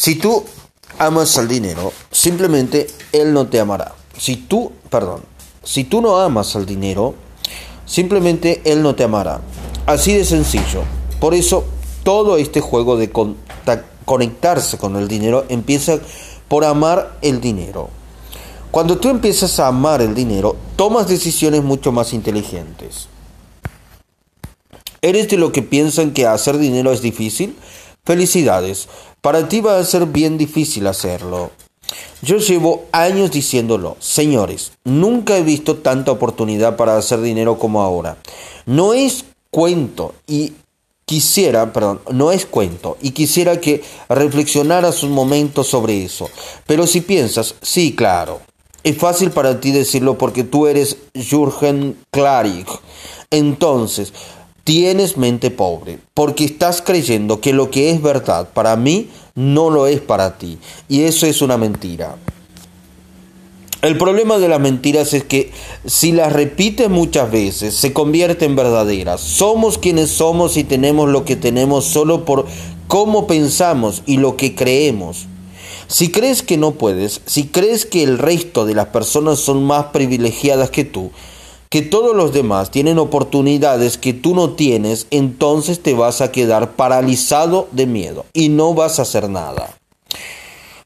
Si tú amas al dinero, simplemente él no te amará. Si tú, perdón, si tú no amas al dinero, simplemente él no te amará. Así de sencillo. Por eso todo este juego de conectarse con el dinero empieza por amar el dinero. Cuando tú empiezas a amar el dinero, tomas decisiones mucho más inteligentes. ¿Eres de lo que piensan que hacer dinero es difícil? Felicidades, para ti va a ser bien difícil hacerlo. Yo llevo años diciéndolo, señores, nunca he visto tanta oportunidad para hacer dinero como ahora. No es cuento y quisiera, perdón, no es cuento y quisiera que reflexionaras un momento sobre eso. Pero si piensas, sí, claro, es fácil para ti decirlo porque tú eres Jürgen Klarik. Entonces, tienes mente pobre, porque estás creyendo que lo que es verdad para mí no lo es para ti. Y eso es una mentira. El problema de las mentiras es que si las repites muchas veces, se convierten en verdaderas. Somos quienes somos y tenemos lo que tenemos solo por cómo pensamos y lo que creemos. Si crees que no puedes, si crees que el resto de las personas son más privilegiadas que tú, que todos los demás tienen oportunidades que tú no tienes, entonces te vas a quedar paralizado de miedo y no vas a hacer nada.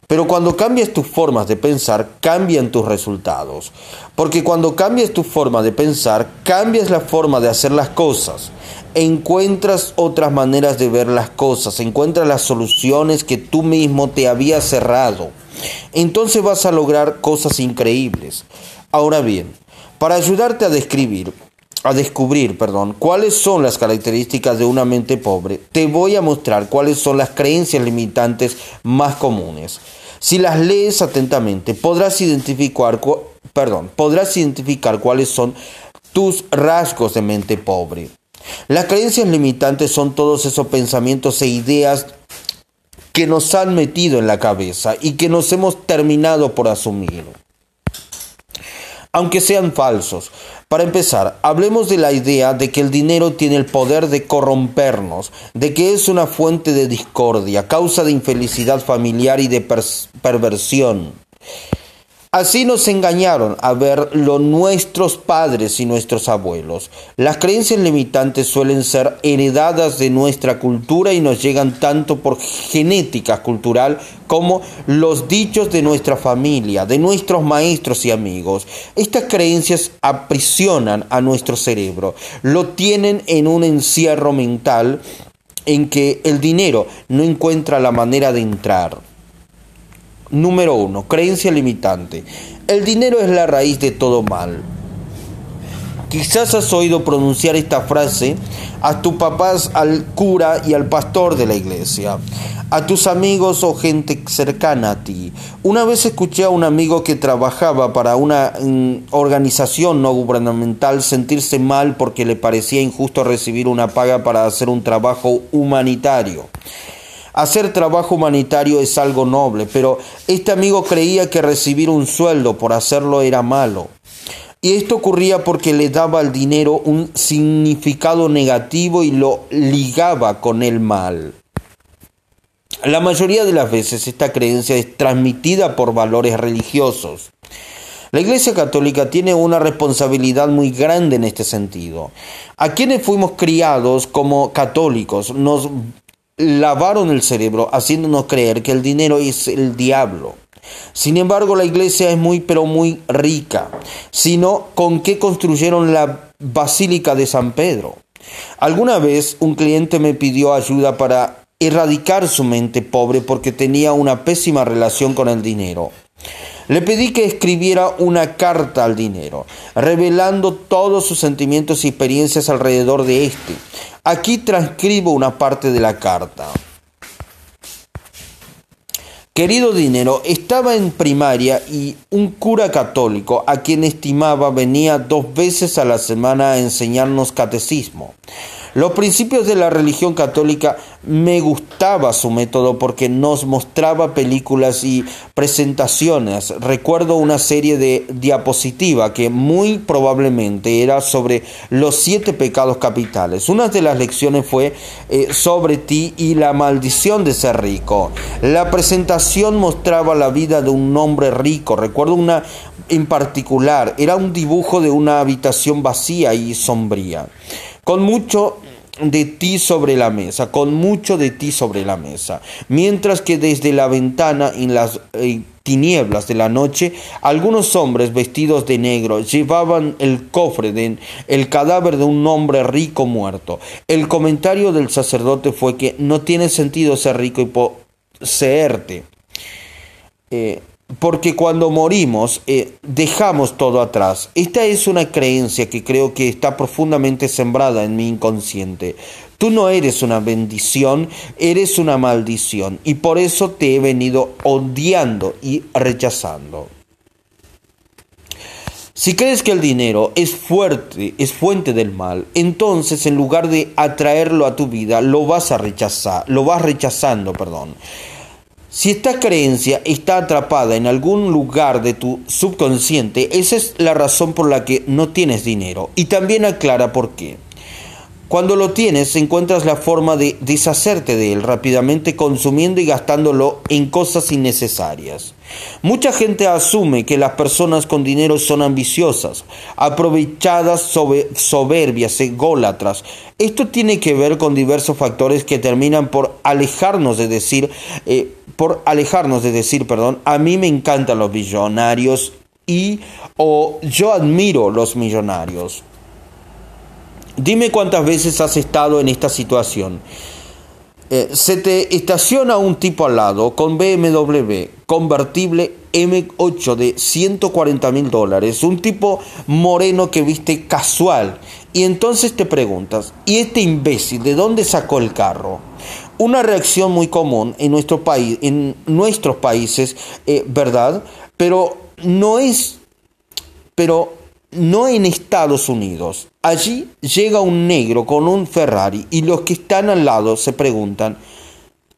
Pero cuando cambias tus formas de pensar, cambian tus resultados. Porque cuando cambias tu forma de pensar, cambias la forma de hacer las cosas. Encuentras otras maneras de ver las cosas, encuentras las soluciones que tú mismo te habías cerrado. Entonces vas a lograr cosas increíbles. Ahora bien, para ayudarte a describir, a descubrir, perdón, cuáles son las características de una mente pobre, te voy a mostrar cuáles son las creencias limitantes más comunes. Si las lees atentamente, podrás identificar, perdón, podrás identificar cuáles son tus rasgos de mente pobre. Las creencias limitantes son todos esos pensamientos e ideas que nos han metido en la cabeza y que nos hemos terminado por asumir aunque sean falsos. Para empezar, hablemos de la idea de que el dinero tiene el poder de corrompernos, de que es una fuente de discordia, causa de infelicidad familiar y de perversión. Así nos engañaron a ver lo nuestros padres y nuestros abuelos. Las creencias limitantes suelen ser heredadas de nuestra cultura y nos llegan tanto por genética cultural como los dichos de nuestra familia, de nuestros maestros y amigos. Estas creencias aprisionan a nuestro cerebro, lo tienen en un encierro mental en que el dinero no encuentra la manera de entrar. Número uno, creencia limitante. El dinero es la raíz de todo mal. Quizás has oído pronunciar esta frase a tus papás, al cura y al pastor de la iglesia, a tus amigos o gente cercana a ti. Una vez escuché a un amigo que trabajaba para una mm, organización no gubernamental sentirse mal porque le parecía injusto recibir una paga para hacer un trabajo humanitario. Hacer trabajo humanitario es algo noble, pero este amigo creía que recibir un sueldo por hacerlo era malo. Y esto ocurría porque le daba al dinero un significado negativo y lo ligaba con el mal. La mayoría de las veces esta creencia es transmitida por valores religiosos. La Iglesia Católica tiene una responsabilidad muy grande en este sentido. A quienes fuimos criados como católicos nos lavaron el cerebro haciéndonos creer que el dinero es el diablo. Sin embargo, la iglesia es muy pero muy rica, sino con qué construyeron la Basílica de San Pedro. Alguna vez un cliente me pidió ayuda para erradicar su mente pobre porque tenía una pésima relación con el dinero. Le pedí que escribiera una carta al dinero, revelando todos sus sentimientos y experiencias alrededor de este. Aquí transcribo una parte de la carta. Querido dinero, estaba en primaria y un cura católico, a quien estimaba, venía dos veces a la semana a enseñarnos catecismo. Los principios de la religión católica me gustaba su método porque nos mostraba películas y presentaciones. Recuerdo una serie de diapositiva que muy probablemente era sobre los siete pecados capitales. Una de las lecciones fue eh, sobre ti y la maldición de ser rico. La presentación mostraba la vida de un hombre rico. Recuerdo una en particular, era un dibujo de una habitación vacía y sombría, con mucho de ti sobre la mesa, con mucho de ti sobre la mesa, mientras que desde la ventana en las eh, tinieblas de la noche, algunos hombres vestidos de negro llevaban el cofre de el cadáver de un hombre rico muerto. El comentario del sacerdote fue que no tiene sentido ser rico y poseerte. Eh, porque cuando morimos eh, dejamos todo atrás. Esta es una creencia que creo que está profundamente sembrada en mi inconsciente. Tú no eres una bendición, eres una maldición y por eso te he venido odiando y rechazando. Si crees que el dinero es fuerte, es fuente del mal, entonces en lugar de atraerlo a tu vida, lo vas a rechazar, lo vas rechazando, perdón. Si esta creencia está atrapada en algún lugar de tu subconsciente, esa es la razón por la que no tienes dinero. Y también aclara por qué. Cuando lo tienes, encuentras la forma de deshacerte de él rápidamente consumiendo y gastándolo en cosas innecesarias. Mucha gente asume que las personas con dinero son ambiciosas, aprovechadas, soberbias, ególatras. Esto tiene que ver con diversos factores que terminan por alejarnos de decir, eh, por alejarnos de decir, perdón, a mí me encantan los millonarios y o yo admiro los millonarios. Dime cuántas veces has estado en esta situación. Eh, se te estaciona un tipo al lado con BMW convertible M8 de 140 mil dólares, un tipo moreno que viste casual, y entonces te preguntas, ¿y este imbécil de dónde sacó el carro? Una reacción muy común en nuestro país, en nuestros países, eh, ¿verdad? Pero no es, pero no en Estados Unidos. Allí llega un negro con un Ferrari y los que están al lado se preguntan,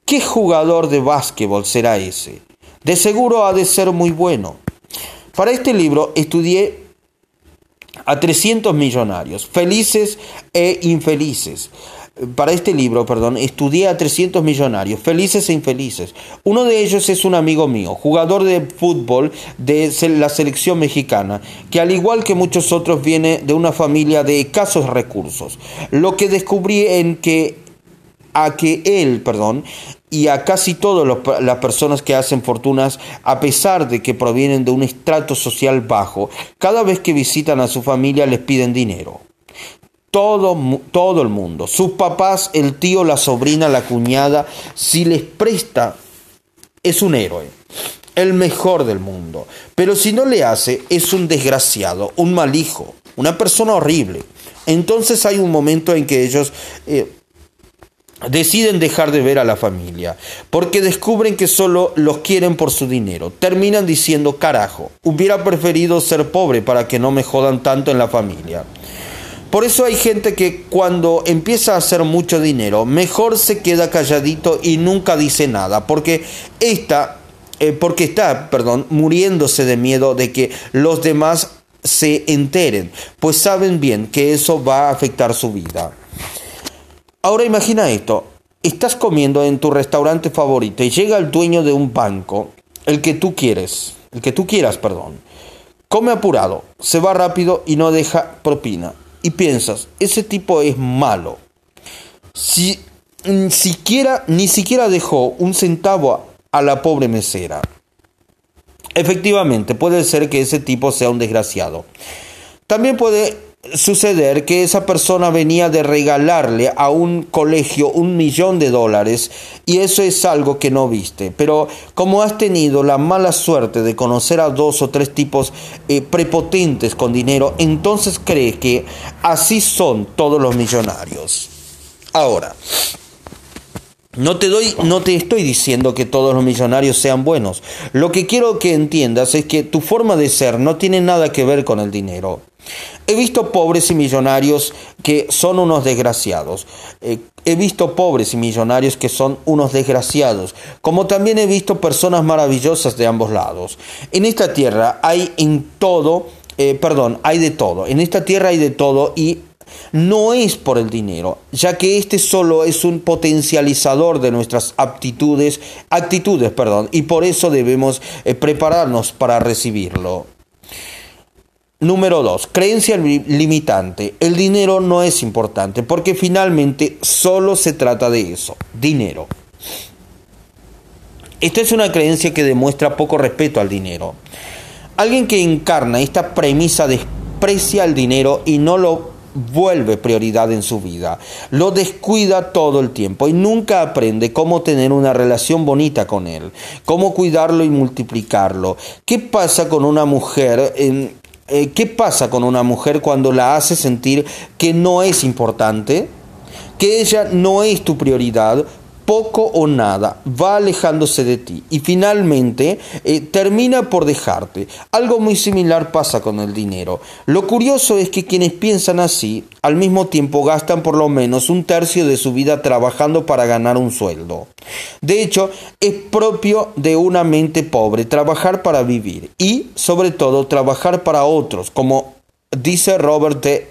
¿qué jugador de básquetbol será ese? De seguro ha de ser muy bueno. Para este libro estudié a 300 millonarios, felices e infelices para este libro, perdón, estudié a 300 millonarios, felices e infelices. Uno de ellos es un amigo mío, jugador de fútbol de la selección mexicana, que al igual que muchos otros viene de una familia de escasos recursos. Lo que descubrí en que a que él, perdón, y a casi todas las personas que hacen fortunas, a pesar de que provienen de un estrato social bajo, cada vez que visitan a su familia les piden dinero todo, todo el mundo, sus papás, el tío, la sobrina, la cuñada, si les presta, es un héroe, el mejor del mundo. Pero si no le hace, es un desgraciado, un mal hijo, una persona horrible. Entonces hay un momento en que ellos eh, deciden dejar de ver a la familia, porque descubren que solo los quieren por su dinero. Terminan diciendo, carajo, hubiera preferido ser pobre para que no me jodan tanto en la familia. Por eso hay gente que cuando empieza a hacer mucho dinero, mejor se queda calladito y nunca dice nada, porque está, eh, porque está, perdón, muriéndose de miedo de que los demás se enteren, pues saben bien que eso va a afectar su vida. Ahora imagina esto, estás comiendo en tu restaurante favorito y llega el dueño de un banco, el que tú quieres, el que tú quieras, perdón. Come apurado, se va rápido y no deja propina y piensas, ese tipo es malo. Si ni siquiera, ni siquiera dejó un centavo a la pobre mesera. Efectivamente, puede ser que ese tipo sea un desgraciado. También puede suceder que esa persona venía de regalarle a un colegio un millón de dólares y eso es algo que no viste. Pero como has tenido la mala suerte de conocer a dos o tres tipos eh, prepotentes con dinero, entonces cree que así son todos los millonarios. Ahora, no te, doy, no te estoy diciendo que todos los millonarios sean buenos. Lo que quiero que entiendas es que tu forma de ser no tiene nada que ver con el dinero. He visto pobres y millonarios que son unos desgraciados. Eh, he visto pobres y millonarios que son unos desgraciados, como también he visto personas maravillosas de ambos lados. En esta tierra hay en todo, eh, perdón, hay de todo. En esta tierra hay de todo y no es por el dinero, ya que este solo es un potencializador de nuestras aptitudes, actitudes, perdón, y por eso debemos eh, prepararnos para recibirlo. Número 2. Creencia limitante. El dinero no es importante porque finalmente solo se trata de eso, dinero. Esta es una creencia que demuestra poco respeto al dinero. Alguien que encarna esta premisa desprecia el dinero y no lo vuelve prioridad en su vida. Lo descuida todo el tiempo y nunca aprende cómo tener una relación bonita con él, cómo cuidarlo y multiplicarlo. ¿Qué pasa con una mujer en, eh, ¿qué pasa con una mujer cuando la hace sentir que no es importante? Que ella no es tu prioridad, poco o nada, va alejándose de ti y finalmente eh, termina por dejarte. Algo muy similar pasa con el dinero. Lo curioso es que quienes piensan así, al mismo tiempo gastan por lo menos un tercio de su vida trabajando para ganar un sueldo. De hecho, es propio de una mente pobre trabajar para vivir y, sobre todo, trabajar para otros, como dice Robert T.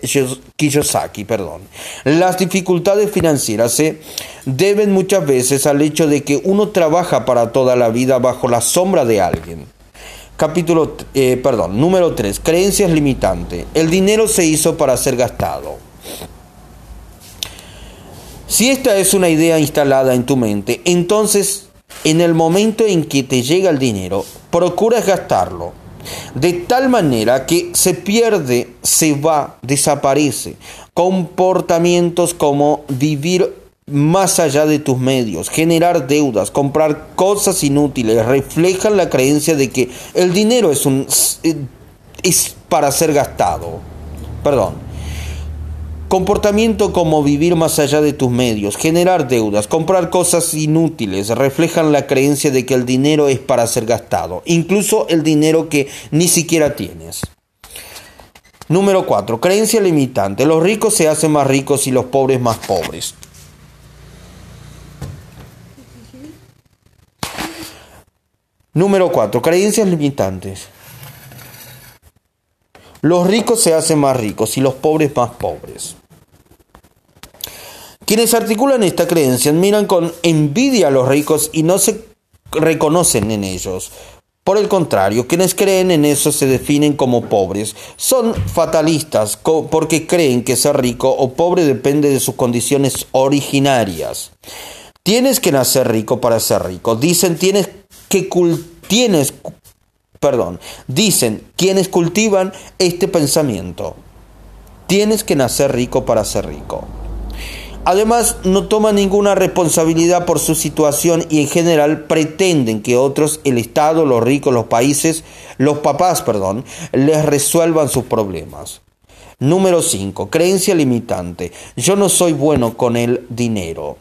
Kiyosaki, perdón. Las dificultades financieras se deben muchas veces al hecho de que uno trabaja para toda la vida bajo la sombra de alguien. Capítulo, eh, perdón, número 3. Creencias limitantes. El dinero se hizo para ser gastado. Si esta es una idea instalada en tu mente, entonces en el momento en que te llega el dinero, procuras gastarlo de tal manera que se pierde, se va, desaparece. Comportamientos como vivir más allá de tus medios, generar deudas, comprar cosas inútiles, reflejan la creencia de que el dinero es, un, es para ser gastado. Perdón. Comportamiento como vivir más allá de tus medios, generar deudas, comprar cosas inútiles, reflejan la creencia de que el dinero es para ser gastado, incluso el dinero que ni siquiera tienes. Número 4. Creencia limitante. Los ricos se hacen más ricos y los pobres más pobres. Número 4. Creencias limitantes. Los ricos se hacen más ricos y los pobres más pobres. Quienes articulan esta creencia miran con envidia a los ricos y no se reconocen en ellos. Por el contrario, quienes creen en eso se definen como pobres. Son fatalistas porque creen que ser rico o pobre depende de sus condiciones originarias. Tienes que nacer rico para ser rico. Dicen tienes que tienes perdón, dicen quienes cultivan este pensamiento. Tienes que nacer rico para ser rico. Además, no toman ninguna responsabilidad por su situación y en general pretenden que otros, el Estado, los ricos, los países, los papás, perdón, les resuelvan sus problemas. Número 5. Creencia limitante. Yo no soy bueno con el dinero.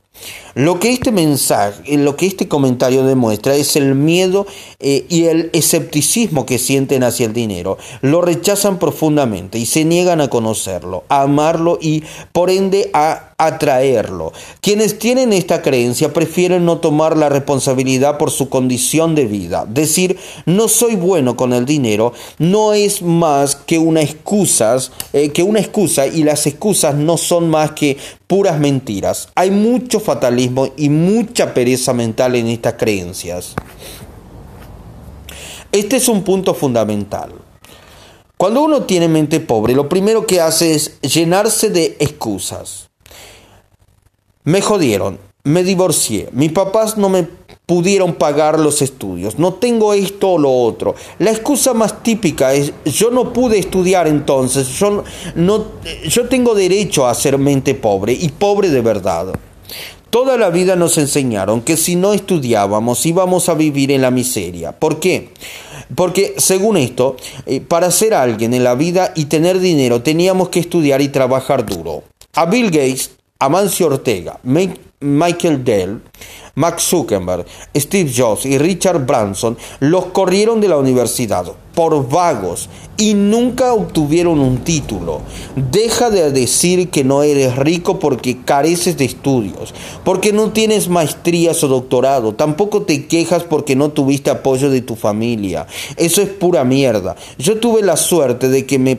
Lo que este mensaje, lo que este comentario demuestra es el miedo eh, y el escepticismo que sienten hacia el dinero. Lo rechazan profundamente y se niegan a conocerlo, a amarlo y por ende a atraerlo. Quienes tienen esta creencia prefieren no tomar la responsabilidad por su condición de vida. Decir no soy bueno con el dinero no es más que una excusa, eh, que una excusa y las excusas no son más que puras mentiras. Hay mucho fatalismo y mucha pereza mental en estas creencias. Este es un punto fundamental. Cuando uno tiene mente pobre, lo primero que hace es llenarse de excusas. Me jodieron, me divorcié, mis papás no me pudieron pagar los estudios, no tengo esto o lo otro. La excusa más típica es yo no pude estudiar entonces, yo, no, yo tengo derecho a ser mente pobre y pobre de verdad. Toda la vida nos enseñaron que si no estudiábamos íbamos a vivir en la miseria. ¿Por qué? Porque según esto, eh, para ser alguien en la vida y tener dinero teníamos que estudiar y trabajar duro. A Bill Gates Amancio Ortega, Michael Dell, Max Zuckerberg, Steve Jobs y Richard Branson los corrieron de la universidad por vagos y nunca obtuvieron un título. Deja de decir que no eres rico porque careces de estudios, porque no tienes maestrías o doctorado, tampoco te quejas porque no tuviste apoyo de tu familia. Eso es pura mierda. Yo tuve la suerte de que me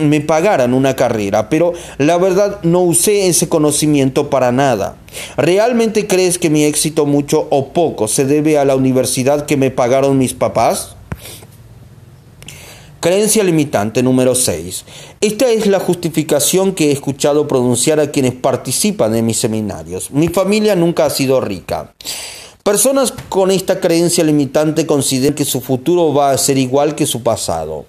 me pagaran una carrera, pero la verdad no usé ese conocimiento para nada. ¿Realmente crees que mi éxito mucho o poco se debe a la universidad que me pagaron mis papás? Creencia limitante número 6. Esta es la justificación que he escuchado pronunciar a quienes participan en mis seminarios. Mi familia nunca ha sido rica. Personas con esta creencia limitante consideran que su futuro va a ser igual que su pasado.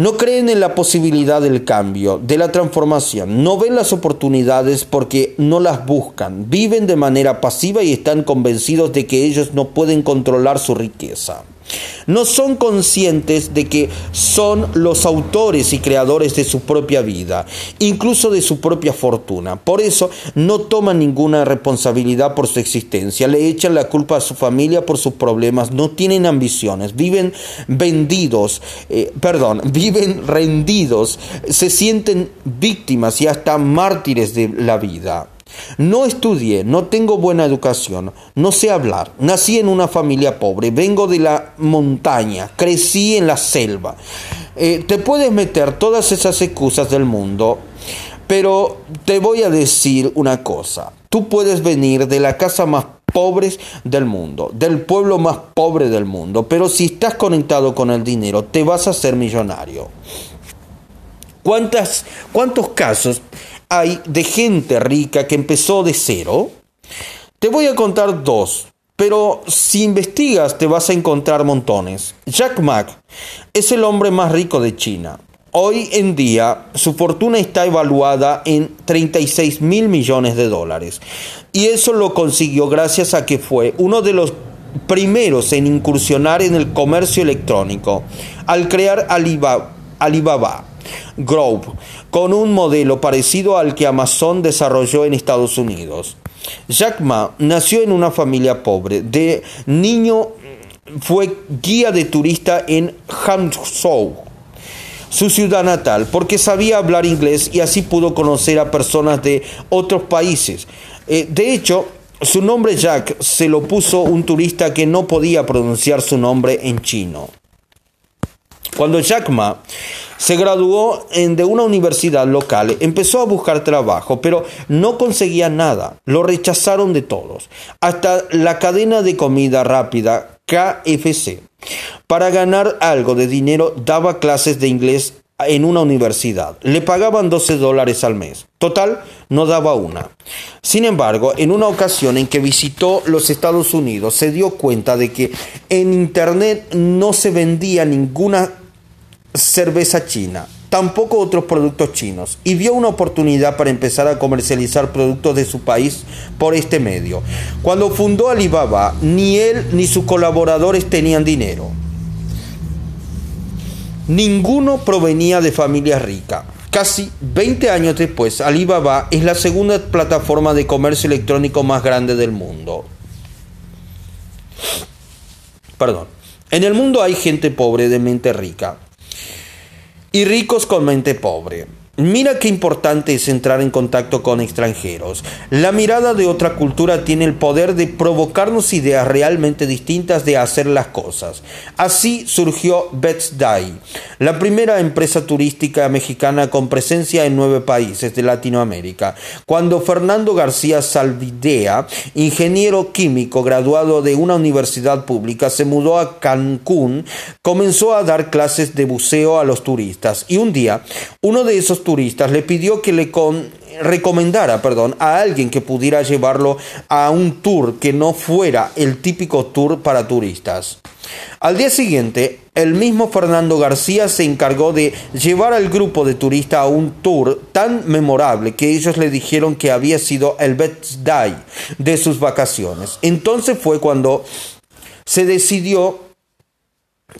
No creen en la posibilidad del cambio, de la transformación. No ven las oportunidades porque no las buscan. Viven de manera pasiva y están convencidos de que ellos no pueden controlar su riqueza. No son conscientes de que son los autores y creadores de su propia vida, incluso de su propia fortuna. Por eso no toman ninguna responsabilidad por su existencia, le echan la culpa a su familia por sus problemas, no tienen ambiciones, viven vendidos, eh, perdón, viven rendidos, se sienten víctimas y hasta mártires de la vida. No estudié, no tengo buena educación, no sé hablar, nací en una familia pobre, vengo de la montaña, crecí en la selva. Eh, te puedes meter todas esas excusas del mundo, pero te voy a decir una cosa. Tú puedes venir de la casa más pobre del mundo, del pueblo más pobre del mundo, pero si estás conectado con el dinero, te vas a hacer millonario. ¿Cuántas, ¿Cuántos casos hay de gente rica que empezó de cero? Te voy a contar dos, pero si investigas te vas a encontrar montones. Jack Ma es el hombre más rico de China. Hoy en día su fortuna está evaluada en 36 mil millones de dólares. Y eso lo consiguió gracias a que fue uno de los primeros en incursionar en el comercio electrónico al crear Alibaba, Alibaba Grove, con un modelo parecido al que Amazon desarrolló en Estados Unidos. Jack Ma nació en una familia pobre. De niño fue guía de turista en Hangzhou, su ciudad natal, porque sabía hablar inglés y así pudo conocer a personas de otros países. Eh, de hecho, su nombre Jack se lo puso un turista que no podía pronunciar su nombre en chino. Cuando Jack Ma se graduó de una universidad local, empezó a buscar trabajo, pero no conseguía nada. Lo rechazaron de todos, hasta la cadena de comida rápida KFC. Para ganar algo de dinero daba clases de inglés en una universidad. Le pagaban 12 dólares al mes. Total, no daba una. Sin embargo, en una ocasión en que visitó los Estados Unidos, se dio cuenta de que en Internet no se vendía ninguna cerveza china, tampoco otros productos chinos, y vio una oportunidad para empezar a comercializar productos de su país por este medio. Cuando fundó Alibaba, ni él ni sus colaboradores tenían dinero. Ninguno provenía de familia rica. Casi 20 años después, Alibaba es la segunda plataforma de comercio electrónico más grande del mundo. Perdón. En el mundo hay gente pobre de mente rica y ricos con mente pobre. Mira qué importante es entrar en contacto con extranjeros. La mirada de otra cultura tiene el poder de provocarnos ideas realmente distintas de hacer las cosas. Así surgió Best Day, la primera empresa turística mexicana con presencia en nueve países de Latinoamérica. Cuando Fernando García Salvidea, ingeniero químico graduado de una universidad pública, se mudó a Cancún, comenzó a dar clases de buceo a los turistas y un día uno de esos turistas le pidió que le recomendara perdón, a alguien que pudiera llevarlo a un tour que no fuera el típico tour para turistas. Al día siguiente, el mismo Fernando García se encargó de llevar al grupo de turistas a un tour tan memorable que ellos le dijeron que había sido el best day de sus vacaciones. Entonces fue cuando se decidió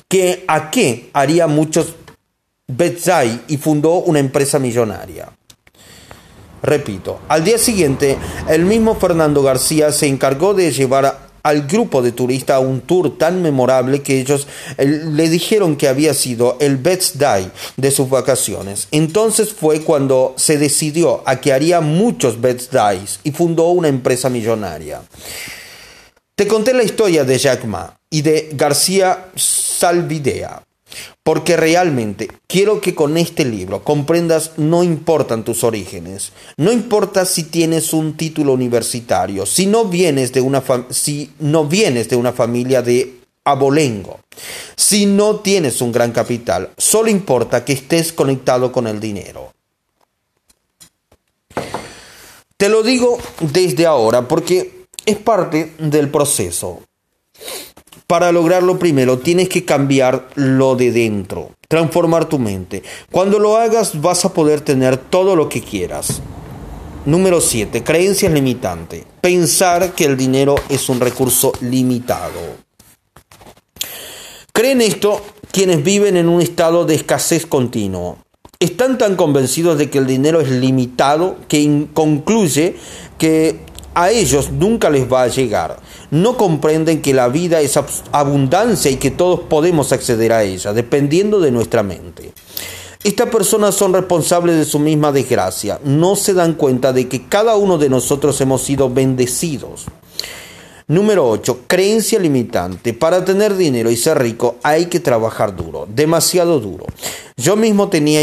que a qué haría muchos Betzai y fundó una empresa millonaria. Repito, al día siguiente, el mismo Fernando García se encargó de llevar al grupo de turistas a un tour tan memorable que ellos le dijeron que había sido el best de sus vacaciones. Entonces fue cuando se decidió a que haría muchos best y fundó una empresa millonaria. Te conté la historia de Jack Ma y de García Salvidea. Porque realmente quiero que con este libro comprendas no importan tus orígenes, no importa si tienes un título universitario, si no vienes de una, si no vienes de una familia de abolengo, si no tienes un gran capital, solo importa que estés conectado con el dinero. Te lo digo desde ahora porque es parte del proceso. Para lograrlo primero tienes que cambiar lo de dentro, transformar tu mente. Cuando lo hagas vas a poder tener todo lo que quieras. Número 7. Creencias limitantes. Pensar que el dinero es un recurso limitado. Creen esto quienes viven en un estado de escasez continuo. Están tan convencidos de que el dinero es limitado que concluye que a ellos nunca les va a llegar no comprenden que la vida es abundancia y que todos podemos acceder a ella, dependiendo de nuestra mente. Estas personas son responsables de su misma desgracia. No se dan cuenta de que cada uno de nosotros hemos sido bendecidos. Número 8. Creencia limitante. Para tener dinero y ser rico hay que trabajar duro, demasiado duro. Yo mismo tenía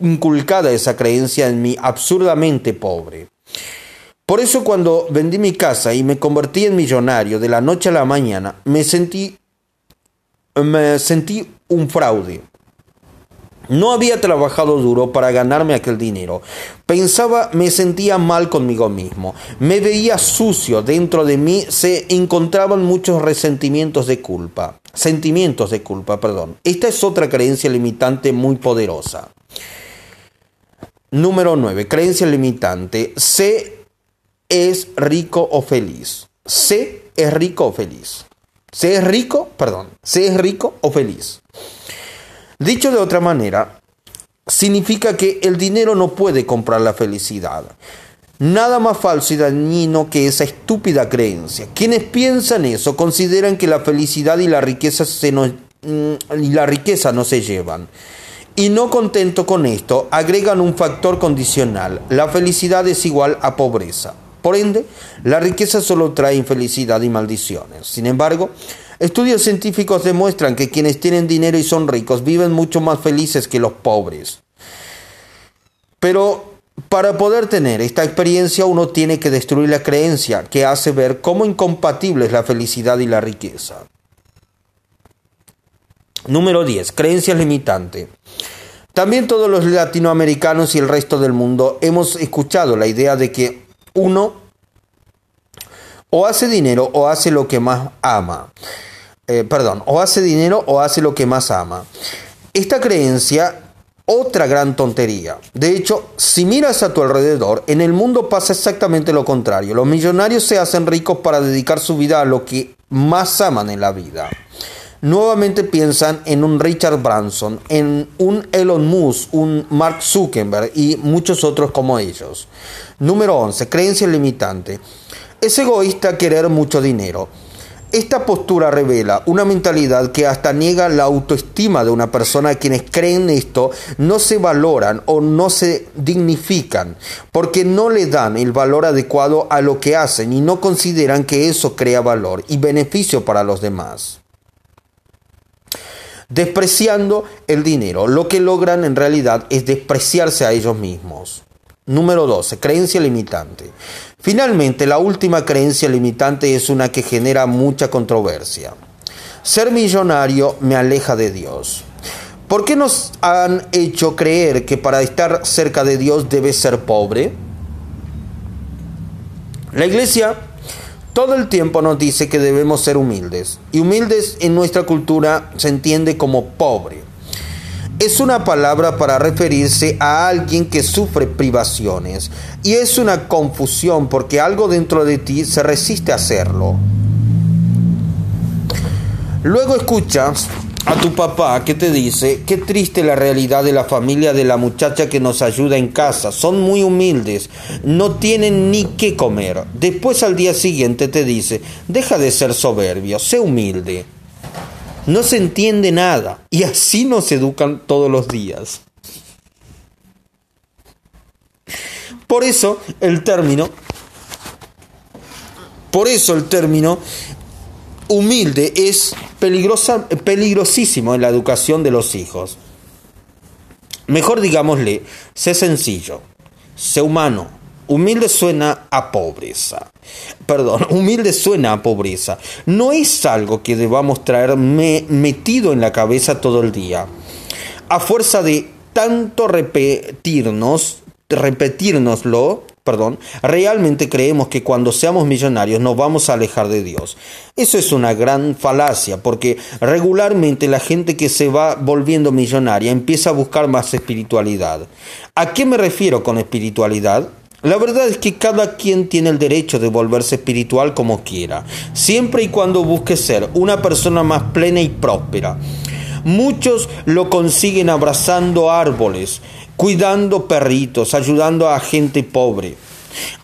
inculcada esa creencia en mi absurdamente pobre. Por eso cuando vendí mi casa y me convertí en millonario de la noche a la mañana, me sentí, me sentí un fraude. No había trabajado duro para ganarme aquel dinero. Pensaba, me sentía mal conmigo mismo. Me veía sucio. Dentro de mí se encontraban muchos resentimientos de culpa. Sentimientos de culpa, perdón. Esta es otra creencia limitante muy poderosa. Número 9. Creencia limitante. Sé es rico o feliz. C es rico o feliz. C es rico, perdón, C es rico o feliz. Dicho de otra manera, significa que el dinero no puede comprar la felicidad. Nada más falso y dañino que esa estúpida creencia. Quienes piensan eso consideran que la felicidad y la riqueza, se no, mm, y la riqueza no se llevan. Y no contento con esto, agregan un factor condicional. La felicidad es igual a pobreza. Por ende, la riqueza solo trae infelicidad y maldiciones. Sin embargo, estudios científicos demuestran que quienes tienen dinero y son ricos viven mucho más felices que los pobres. Pero para poder tener esta experiencia uno tiene que destruir la creencia que hace ver cómo incompatible es la felicidad y la riqueza. Número 10. Creencias limitantes. También todos los latinoamericanos y el resto del mundo hemos escuchado la idea de que uno o hace dinero o hace lo que más ama. Eh, perdón, o hace dinero o hace lo que más ama. Esta creencia, otra gran tontería. De hecho, si miras a tu alrededor, en el mundo pasa exactamente lo contrario. Los millonarios se hacen ricos para dedicar su vida a lo que más aman en la vida. Nuevamente piensan en un Richard Branson, en un Elon Musk, un Mark Zuckerberg y muchos otros como ellos. Número 11. Creencia limitante. Es egoísta querer mucho dinero. Esta postura revela una mentalidad que hasta niega la autoestima de una persona. Quienes creen esto no se valoran o no se dignifican porque no le dan el valor adecuado a lo que hacen y no consideran que eso crea valor y beneficio para los demás despreciando el dinero. Lo que logran en realidad es despreciarse a ellos mismos. Número 12. Creencia limitante. Finalmente, la última creencia limitante es una que genera mucha controversia. Ser millonario me aleja de Dios. ¿Por qué nos han hecho creer que para estar cerca de Dios debe ser pobre? La iglesia todo el tiempo nos dice que debemos ser humildes. Y humildes en nuestra cultura se entiende como pobre. Es una palabra para referirse a alguien que sufre privaciones. Y es una confusión porque algo dentro de ti se resiste a hacerlo. Luego escuchas a tu papá que te dice, qué triste la realidad de la familia de la muchacha que nos ayuda en casa, son muy humildes, no tienen ni qué comer. Después al día siguiente te dice, deja de ser soberbio, sé humilde. No se entiende nada y así nos educan todos los días. Por eso el término, por eso el término humilde es peligrosa, peligrosísimo en la educación de los hijos. Mejor digámosle, sé sencillo, sé humano. Humilde suena a pobreza. Perdón, humilde suena a pobreza. No es algo que debamos traer metido en la cabeza todo el día. A fuerza de tanto repetirnos, repetirnoslo, perdón, realmente creemos que cuando seamos millonarios nos vamos a alejar de Dios. Eso es una gran falacia, porque regularmente la gente que se va volviendo millonaria empieza a buscar más espiritualidad. ¿A qué me refiero con espiritualidad? La verdad es que cada quien tiene el derecho de volverse espiritual como quiera, siempre y cuando busque ser una persona más plena y próspera. Muchos lo consiguen abrazando árboles, cuidando perritos, ayudando a gente pobre,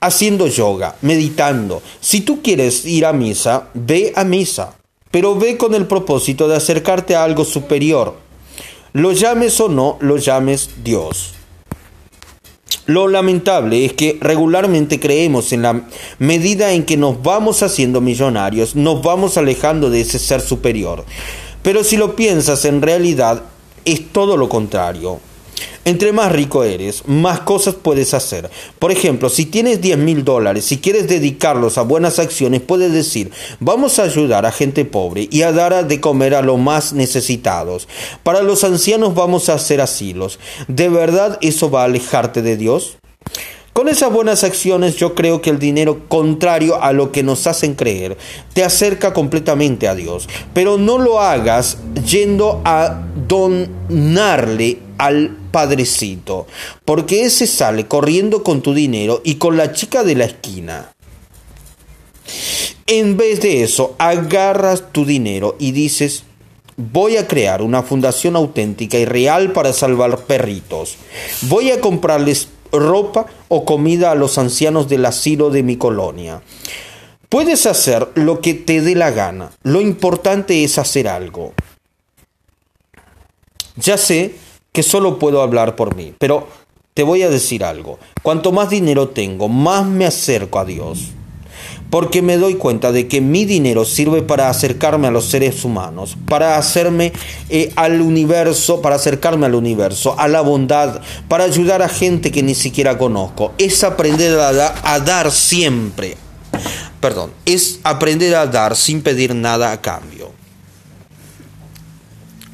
haciendo yoga, meditando. Si tú quieres ir a misa, ve a misa, pero ve con el propósito de acercarte a algo superior. Lo llames o no, lo llames Dios. Lo lamentable es que regularmente creemos en la medida en que nos vamos haciendo millonarios, nos vamos alejando de ese ser superior. Pero si lo piensas en realidad, es todo lo contrario. Entre más rico eres, más cosas puedes hacer. Por ejemplo, si tienes 10 mil dólares, si quieres dedicarlos a buenas acciones, puedes decir, vamos a ayudar a gente pobre y a dar de comer a los más necesitados. Para los ancianos vamos a hacer asilos. ¿De verdad eso va a alejarte de Dios? Con esas buenas acciones yo creo que el dinero, contrario a lo que nos hacen creer, te acerca completamente a Dios. Pero no lo hagas yendo a donarle al padrecito, porque ese sale corriendo con tu dinero y con la chica de la esquina. En vez de eso, agarras tu dinero y dices, voy a crear una fundación auténtica y real para salvar perritos. Voy a comprarles ropa o comida a los ancianos del asilo de mi colonia. Puedes hacer lo que te dé la gana. Lo importante es hacer algo. Ya sé que solo puedo hablar por mí, pero te voy a decir algo. Cuanto más dinero tengo, más me acerco a Dios porque me doy cuenta de que mi dinero sirve para acercarme a los seres humanos, para hacerme eh, al universo, para acercarme al universo, a la bondad, para ayudar a gente que ni siquiera conozco. Es aprender a, a dar siempre. Perdón, es aprender a dar sin pedir nada a cambio.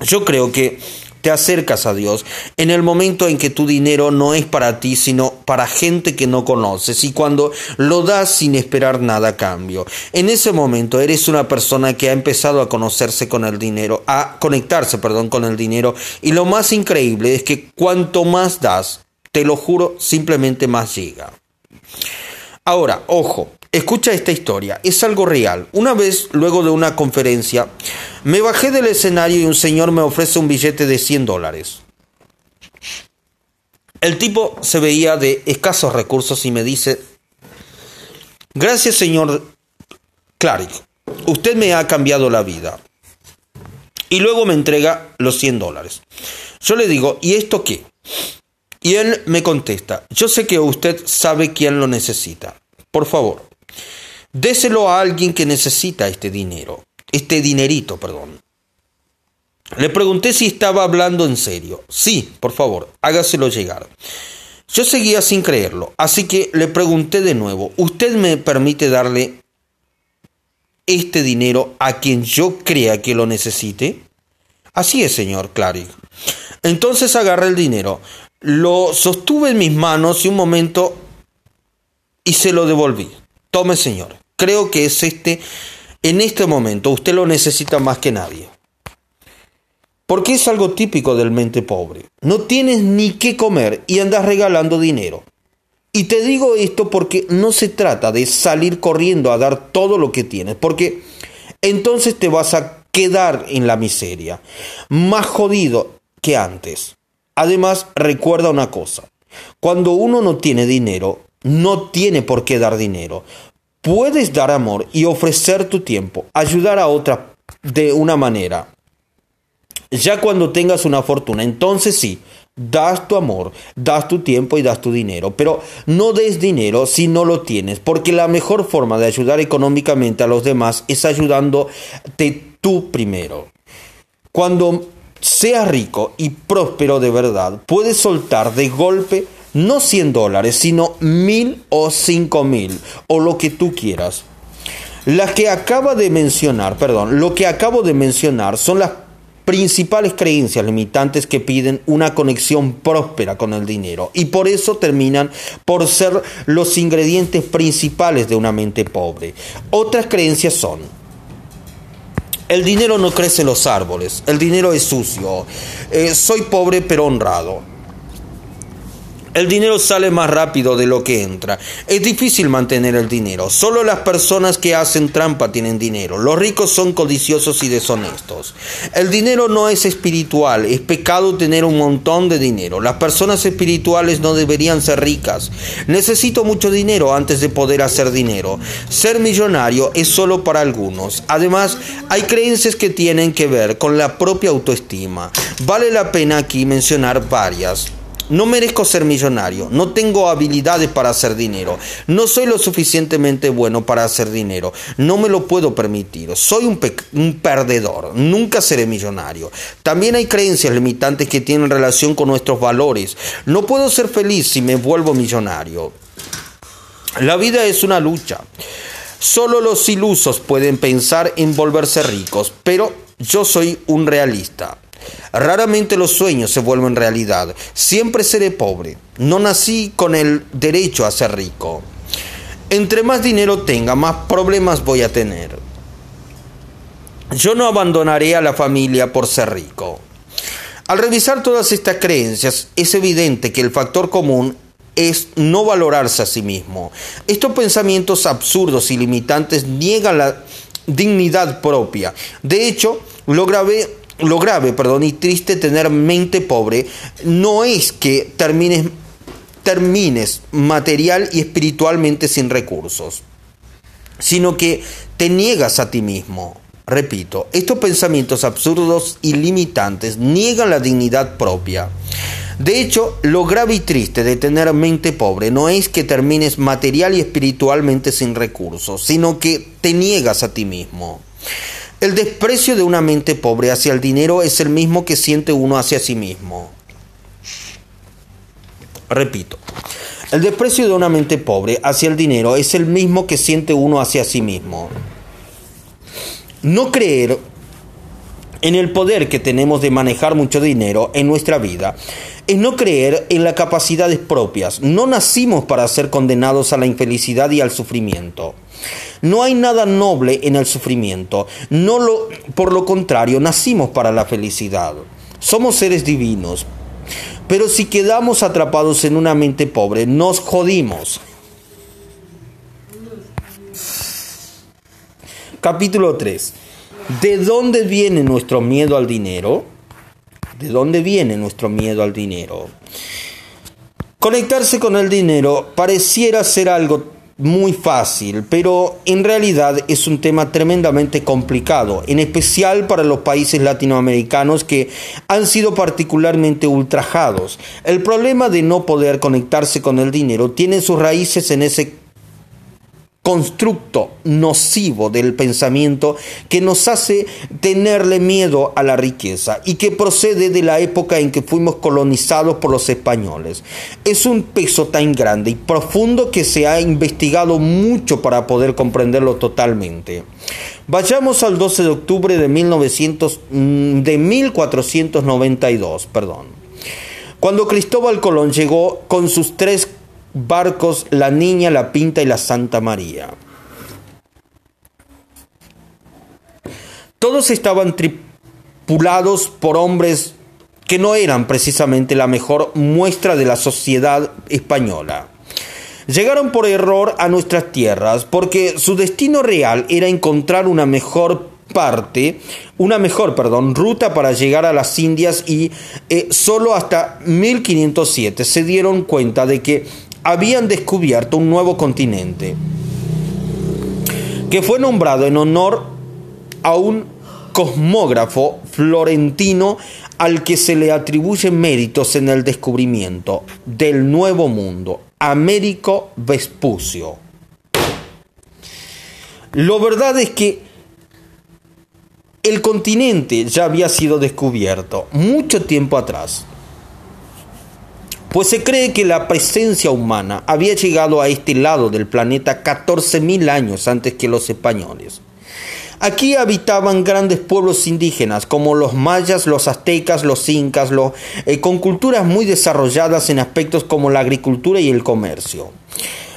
Yo creo que te acercas a Dios en el momento en que tu dinero no es para ti, sino para gente que no conoces y cuando lo das sin esperar nada a cambio. En ese momento eres una persona que ha empezado a conocerse con el dinero, a conectarse, perdón, con el dinero y lo más increíble es que cuanto más das, te lo juro, simplemente más llega. Ahora, ojo, Escucha esta historia, es algo real. Una vez, luego de una conferencia, me bajé del escenario y un señor me ofrece un billete de 100 dólares. El tipo se veía de escasos recursos y me dice, gracias señor Clarick, usted me ha cambiado la vida. Y luego me entrega los 100 dólares. Yo le digo, ¿y esto qué? Y él me contesta, yo sé que usted sabe quién lo necesita. Por favor, Déselo a alguien que necesita este dinero, este dinerito, perdón. Le pregunté si estaba hablando en serio. Sí, por favor, hágaselo llegar. Yo seguía sin creerlo, así que le pregunté de nuevo, ¿usted me permite darle este dinero a quien yo crea que lo necesite? Así es, señor Clary. Entonces agarré el dinero, lo sostuve en mis manos y un momento y se lo devolví. Tome, señor. Creo que es este, en este momento, usted lo necesita más que nadie. Porque es algo típico del mente pobre. No tienes ni qué comer y andas regalando dinero. Y te digo esto porque no se trata de salir corriendo a dar todo lo que tienes, porque entonces te vas a quedar en la miseria, más jodido que antes. Además, recuerda una cosa, cuando uno no tiene dinero, no tiene por qué dar dinero. Puedes dar amor y ofrecer tu tiempo, ayudar a otra de una manera. Ya cuando tengas una fortuna, entonces sí, das tu amor, das tu tiempo y das tu dinero, pero no des dinero si no lo tienes, porque la mejor forma de ayudar económicamente a los demás es ayudándote tú primero. Cuando seas rico y próspero de verdad, puedes soltar de golpe no 100 dólares, sino mil o cinco mil, o lo que tú quieras. Las que acaba de mencionar, perdón, lo que acabo de mencionar son las principales creencias limitantes que piden una conexión próspera con el dinero y por eso terminan por ser los ingredientes principales de una mente pobre. Otras creencias son el dinero no crece en los árboles, el dinero es sucio, eh, soy pobre pero honrado. El dinero sale más rápido de lo que entra. Es difícil mantener el dinero. Solo las personas que hacen trampa tienen dinero. Los ricos son codiciosos y deshonestos. El dinero no es espiritual. Es pecado tener un montón de dinero. Las personas espirituales no deberían ser ricas. Necesito mucho dinero antes de poder hacer dinero. Ser millonario es solo para algunos. Además, hay creencias que tienen que ver con la propia autoestima. Vale la pena aquí mencionar varias. No merezco ser millonario, no tengo habilidades para hacer dinero, no soy lo suficientemente bueno para hacer dinero, no me lo puedo permitir, soy un, un, perdedor, nunca seré millonario. También hay creencias limitantes que tienen relación con nuestros valores. No puedo ser feliz si me vuelvo millonario. La vida es una lucha. Solo los ilusos pueden pensar en volverse ricos, pero yo soy un realista. Raramente los sueños se vuelven realidad. Siempre seré pobre. No nací con el derecho a ser rico. Entre más dinero tenga, más problemas voy a tener. Yo no abandonaré a la familia por ser rico. Al revisar todas estas creencias, es evidente que el factor común es no valorarse a sí mismo. Estos pensamientos absurdos y limitantes niegan la dignidad propia. De hecho, lo lo grave, perdón, y triste tener mente pobre no es que termines, termines material y espiritualmente sin recursos, sino que te niegas a ti mismo. Repito, estos pensamientos absurdos y limitantes niegan la dignidad propia. De hecho, lo grave y triste de tener mente pobre no es que termines material y espiritualmente sin recursos, sino que te niegas a ti mismo. El desprecio de una mente pobre hacia el dinero es el mismo que siente uno hacia sí mismo. Repito, el desprecio de una mente pobre hacia el dinero es el mismo que siente uno hacia sí mismo. No creer en el poder que tenemos de manejar mucho dinero en nuestra vida es no creer en las capacidades propias. No nacimos para ser condenados a la infelicidad y al sufrimiento. No hay nada noble en el sufrimiento. No lo, por lo contrario, nacimos para la felicidad. Somos seres divinos. Pero si quedamos atrapados en una mente pobre, nos jodimos. Capítulo 3. ¿De dónde viene nuestro miedo al dinero? ¿De dónde viene nuestro miedo al dinero? Conectarse con el dinero pareciera ser algo muy fácil, pero en realidad es un tema tremendamente complicado, en especial para los países latinoamericanos que han sido particularmente ultrajados. El problema de no poder conectarse con el dinero tiene sus raíces en ese constructo nocivo del pensamiento que nos hace tenerle miedo a la riqueza y que procede de la época en que fuimos colonizados por los españoles. Es un peso tan grande y profundo que se ha investigado mucho para poder comprenderlo totalmente. Vayamos al 12 de octubre de, 1900, mm, de 1492, perdón. Cuando Cristóbal Colón llegó con sus tres barcos La Niña, La Pinta y la Santa María. Todos estaban tripulados por hombres que no eran precisamente la mejor muestra de la sociedad española. Llegaron por error a nuestras tierras porque su destino real era encontrar una mejor parte, una mejor, perdón, ruta para llegar a las Indias y eh, solo hasta 1507 se dieron cuenta de que habían descubierto un nuevo continente que fue nombrado en honor a un cosmógrafo florentino al que se le atribuyen méritos en el descubrimiento del Nuevo Mundo, Américo Vespucio. Lo verdad es que el continente ya había sido descubierto mucho tiempo atrás, pues se cree que la presencia humana había llegado a este lado del planeta 14.000 años antes que los españoles. Aquí habitaban grandes pueblos indígenas como los mayas, los aztecas, los incas, eh, con culturas muy desarrolladas en aspectos como la agricultura y el comercio.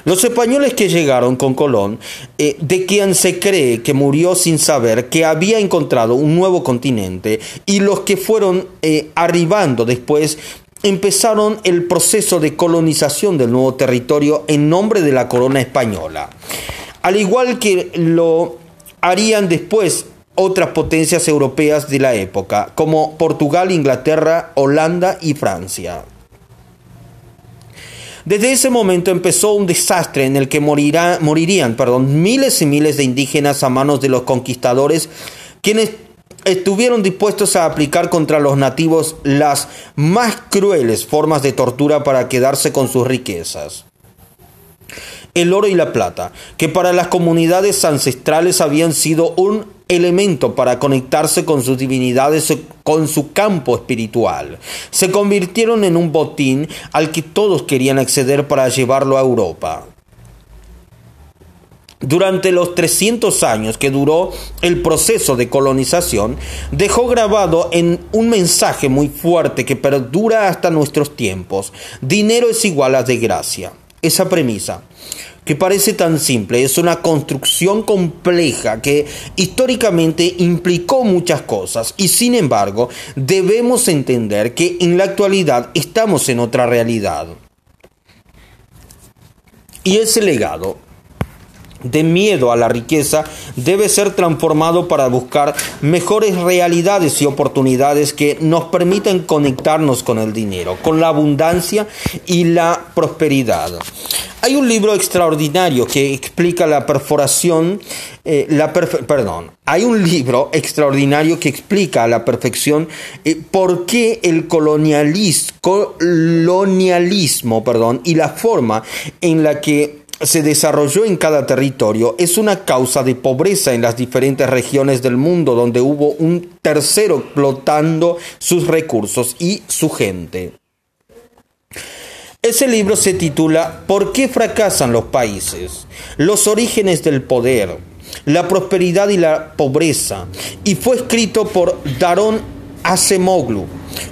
Los españoles que llegaron con Colón, eh, de quien se cree que murió sin saber que había encontrado un nuevo continente, y los que fueron eh, arribando después, empezaron el proceso de colonización del nuevo territorio en nombre de la corona española. Al igual que lo harían después otras potencias europeas de la época, como Portugal, Inglaterra, Holanda y Francia. Desde ese momento empezó un desastre en el que morirían perdón, miles y miles de indígenas a manos de los conquistadores, quienes estuvieron dispuestos a aplicar contra los nativos las más crueles formas de tortura para quedarse con sus riquezas el oro y la plata, que para las comunidades ancestrales habían sido un elemento para conectarse con sus divinidades, con su campo espiritual. Se convirtieron en un botín al que todos querían acceder para llevarlo a Europa. Durante los 300 años que duró el proceso de colonización, dejó grabado en un mensaje muy fuerte que perdura hasta nuestros tiempos. Dinero es igual a desgracia. Esa premisa que parece tan simple, es una construcción compleja que históricamente implicó muchas cosas y sin embargo debemos entender que en la actualidad estamos en otra realidad. Y ese legado de miedo a la riqueza debe ser transformado para buscar mejores realidades y oportunidades que nos permitan conectarnos con el dinero, con la abundancia y la prosperidad. Hay un libro extraordinario que explica la perforación, eh, la perdón, hay un libro extraordinario que explica a la perfección eh, por qué el colonialismo, colonialismo perdón, y la forma en la que se desarrolló en cada territorio es una causa de pobreza en las diferentes regiones del mundo donde hubo un tercero explotando sus recursos y su gente. Ese libro se titula ¿Por qué fracasan los países? Los orígenes del poder, la prosperidad y la pobreza, y fue escrito por Daron Acemoglu,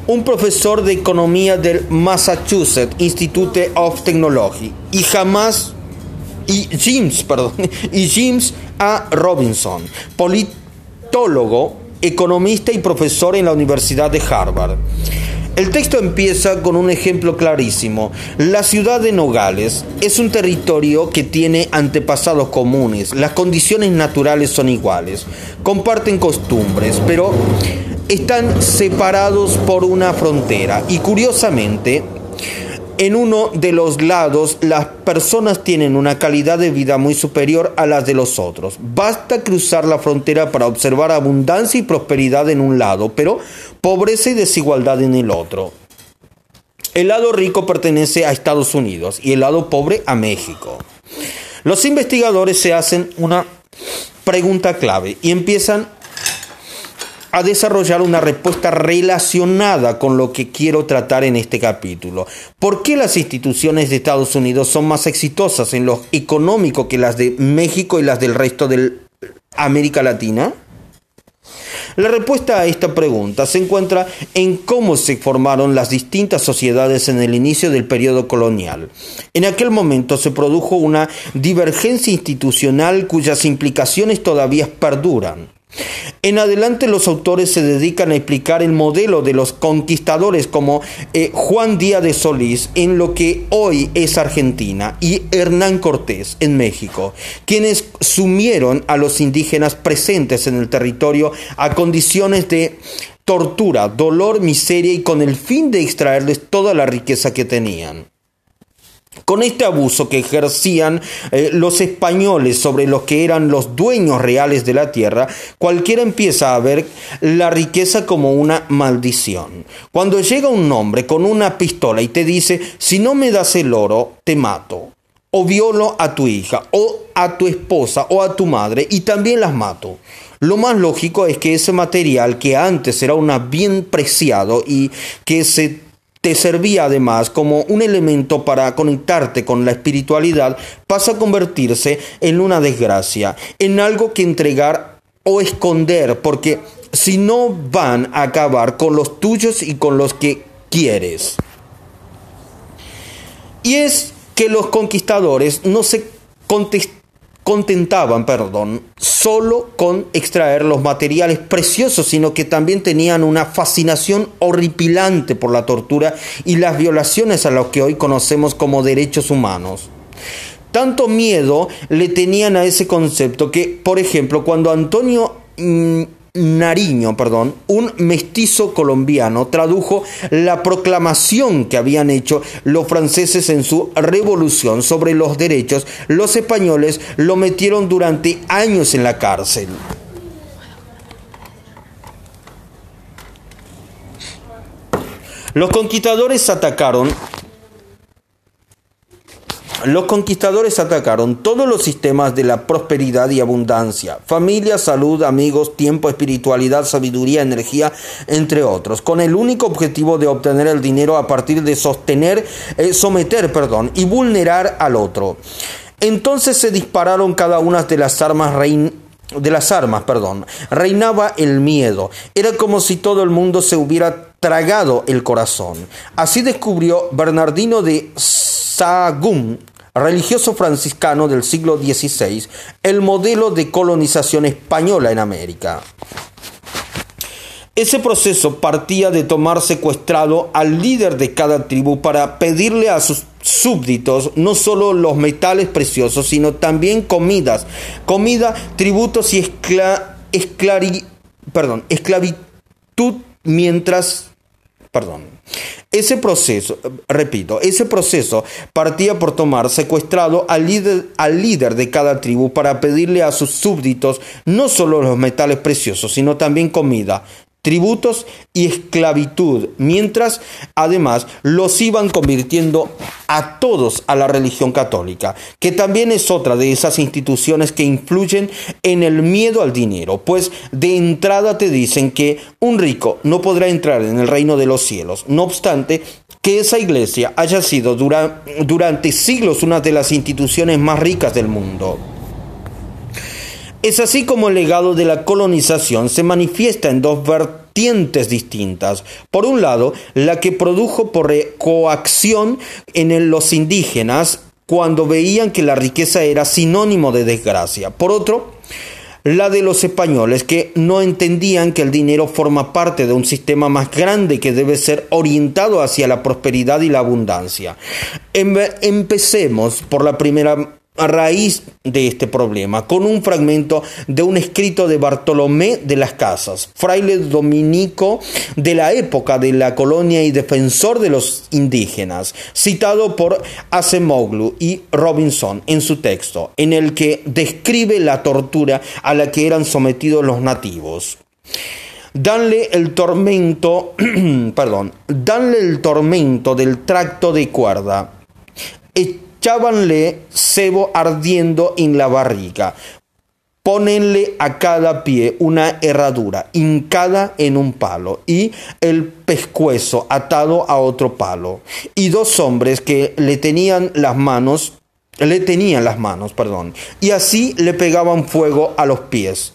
un profesor de economía del Massachusetts Institute of Technology, y jamás y James, perdón, y James A. Robinson, politólogo, economista y profesor en la Universidad de Harvard. El texto empieza con un ejemplo clarísimo. La ciudad de Nogales es un territorio que tiene antepasados comunes. Las condiciones naturales son iguales. Comparten costumbres, pero están separados por una frontera. Y curiosamente, en uno de los lados las personas tienen una calidad de vida muy superior a las de los otros. Basta cruzar la frontera para observar abundancia y prosperidad en un lado, pero pobreza y desigualdad en el otro. El lado rico pertenece a Estados Unidos y el lado pobre a México. Los investigadores se hacen una pregunta clave y empiezan a desarrollar una respuesta relacionada con lo que quiero tratar en este capítulo. ¿Por qué las instituciones de Estados Unidos son más exitosas en lo económico que las de México y las del resto de América Latina? La respuesta a esta pregunta se encuentra en cómo se formaron las distintas sociedades en el inicio del periodo colonial. En aquel momento se produjo una divergencia institucional cuyas implicaciones todavía perduran. En adelante los autores se dedican a explicar el modelo de los conquistadores como eh, Juan Díaz de Solís en lo que hoy es Argentina y Hernán Cortés en México, quienes sumieron a los indígenas presentes en el territorio a condiciones de tortura, dolor, miseria y con el fin de extraerles toda la riqueza que tenían. Con este abuso que ejercían eh, los españoles sobre los que eran los dueños reales de la tierra, cualquiera empieza a ver la riqueza como una maldición. Cuando llega un hombre con una pistola y te dice, si no me das el oro, te mato, o violo a tu hija, o a tu esposa, o a tu madre, y también las mato. Lo más lógico es que ese material que antes era una bien preciado y que se te servía además como un elemento para conectarte con la espiritualidad, pasa a convertirse en una desgracia, en algo que entregar o esconder, porque si no van a acabar con los tuyos y con los que quieres. Y es que los conquistadores no se contestaron contentaban, perdón, solo con extraer los materiales preciosos, sino que también tenían una fascinación horripilante por la tortura y las violaciones a lo que hoy conocemos como derechos humanos. Tanto miedo le tenían a ese concepto que, por ejemplo, cuando Antonio mm, Nariño, perdón, un mestizo colombiano, tradujo la proclamación que habían hecho los franceses en su revolución sobre los derechos. Los españoles lo metieron durante años en la cárcel. Los conquistadores atacaron los conquistadores atacaron todos los sistemas de la prosperidad y abundancia, familia, salud, amigos, tiempo, espiritualidad, sabiduría, energía, entre otros, con el único objetivo de obtener el dinero a partir de sostener, eh, someter, perdón, y vulnerar al otro. Entonces se dispararon cada una de las armas de las armas, perdón. Reinaba el miedo. Era como si todo el mundo se hubiera tragado el corazón. Así descubrió Bernardino de Sahagún religioso franciscano del siglo XVI, el modelo de colonización española en América. Ese proceso partía de tomar secuestrado al líder de cada tribu para pedirle a sus súbditos no solo los metales preciosos, sino también comidas, comida, tributos y perdón, esclavitud mientras perdón. Ese proceso, repito, ese proceso partía por tomar secuestrado al líder, al líder de cada tribu para pedirle a sus súbditos no solo los metales preciosos, sino también comida, tributos y esclavitud, mientras además los iban convirtiendo a todos a la religión católica, que también es otra de esas instituciones que influyen en el miedo al dinero, pues de entrada te dicen que un rico no podrá entrar en el reino de los cielos, no obstante que esa iglesia haya sido durante siglos una de las instituciones más ricas del mundo. Es así como el legado de la colonización se manifiesta en dos vertientes distintas. Por un lado, la que produjo por coacción en los indígenas cuando veían que la riqueza era sinónimo de desgracia. Por otro, la de los españoles que no entendían que el dinero forma parte de un sistema más grande que debe ser orientado hacia la prosperidad y la abundancia. Empecemos por la primera a raíz de este problema con un fragmento de un escrito de Bartolomé de las Casas, fraile dominico de la época de la colonia y defensor de los indígenas, citado por Acemoglu y Robinson en su texto, en el que describe la tortura a la que eran sometidos los nativos. Danle el tormento, perdón, danle el tormento del tracto de cuerda echábanle cebo ardiendo en la barriga. Pónenle a cada pie una herradura hincada en un palo y el pescuezo atado a otro palo. Y dos hombres que le tenían las manos, le tenían las manos, perdón, y así le pegaban fuego a los pies.